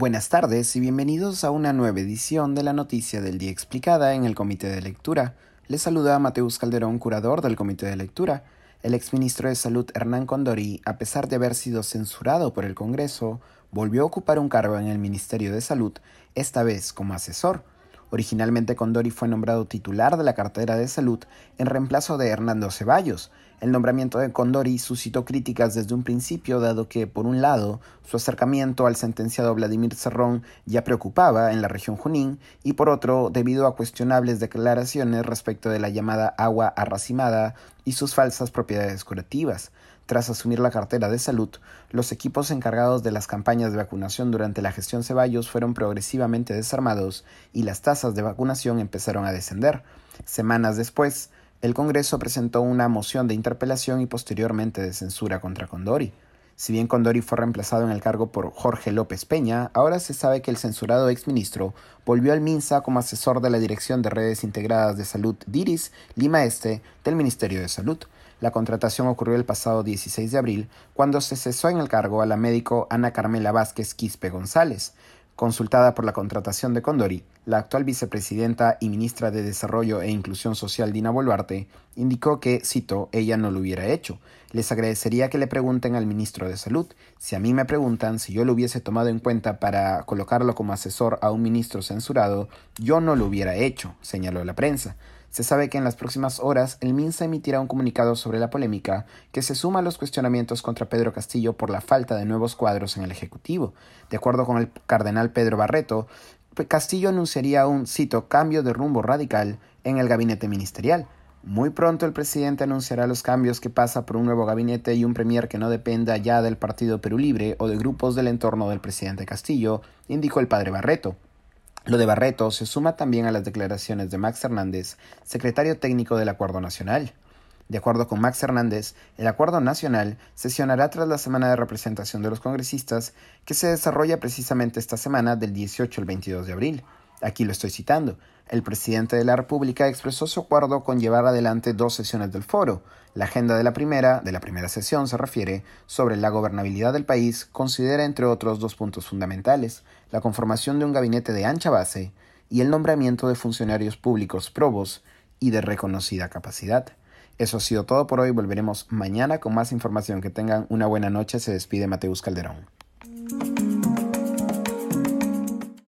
Buenas tardes y bienvenidos a una nueva edición de la Noticia del Día Explicada en el Comité de Lectura. Les saluda Mateus Calderón, curador del Comité de Lectura. El exministro de Salud Hernán Condori, a pesar de haber sido censurado por el Congreso, volvió a ocupar un cargo en el Ministerio de Salud, esta vez como asesor. Originalmente Condori fue nombrado titular de la cartera de salud en reemplazo de Hernando Ceballos. El nombramiento de Condori suscitó críticas desde un principio, dado que, por un lado, su acercamiento al sentenciado Vladimir Cerrón ya preocupaba en la región Junín, y por otro, debido a cuestionables declaraciones respecto de la llamada agua arracimada y sus falsas propiedades curativas. Tras asumir la cartera de salud, los equipos encargados de las campañas de vacunación durante la gestión Ceballos fueron progresivamente desarmados y las tasas de vacunación empezaron a descender. Semanas después, el Congreso presentó una moción de interpelación y posteriormente de censura contra Condori. Si bien Condori fue reemplazado en el cargo por Jorge López Peña, ahora se sabe que el censurado exministro volvió al MINSA como asesor de la Dirección de Redes Integradas de Salud DIRIS Lima Este del Ministerio de Salud. La contratación ocurrió el pasado 16 de abril, cuando se cesó en el cargo a la médico Ana Carmela Vázquez Quispe González. Consultada por la contratación de Condori, la actual vicepresidenta y ministra de Desarrollo e Inclusión Social Dina Boluarte indicó que, cito, ella no lo hubiera hecho. Les agradecería que le pregunten al ministro de Salud. Si a mí me preguntan si yo lo hubiese tomado en cuenta para colocarlo como asesor a un ministro censurado, yo no lo hubiera hecho, señaló la prensa. Se sabe que en las próximas horas el MINSA emitirá un comunicado sobre la polémica que se suma a los cuestionamientos contra Pedro Castillo por la falta de nuevos cuadros en el Ejecutivo. De acuerdo con el cardenal Pedro Barreto, Castillo anunciaría un, cito, cambio de rumbo radical en el gabinete ministerial. Muy pronto el presidente anunciará los cambios que pasa por un nuevo gabinete y un premier que no dependa ya del Partido Perú Libre o de grupos del entorno del presidente Castillo, indicó el padre Barreto. Lo de Barreto se suma también a las declaraciones de Max Hernández, secretario técnico del Acuerdo Nacional. De acuerdo con Max Hernández, el Acuerdo Nacional sesionará tras la semana de representación de los congresistas que se desarrolla precisamente esta semana del 18 al 22 de abril. Aquí lo estoy citando. El presidente de la República expresó su acuerdo con llevar adelante dos sesiones del foro. La agenda de la primera, de la primera sesión, se refiere sobre la gobernabilidad del país, considera entre otros dos puntos fundamentales, la conformación de un gabinete de ancha base y el nombramiento de funcionarios públicos probos y de reconocida capacidad. Eso ha sido todo por hoy. Volveremos mañana con más información. Que tengan una buena noche. Se despide Mateus Calderón.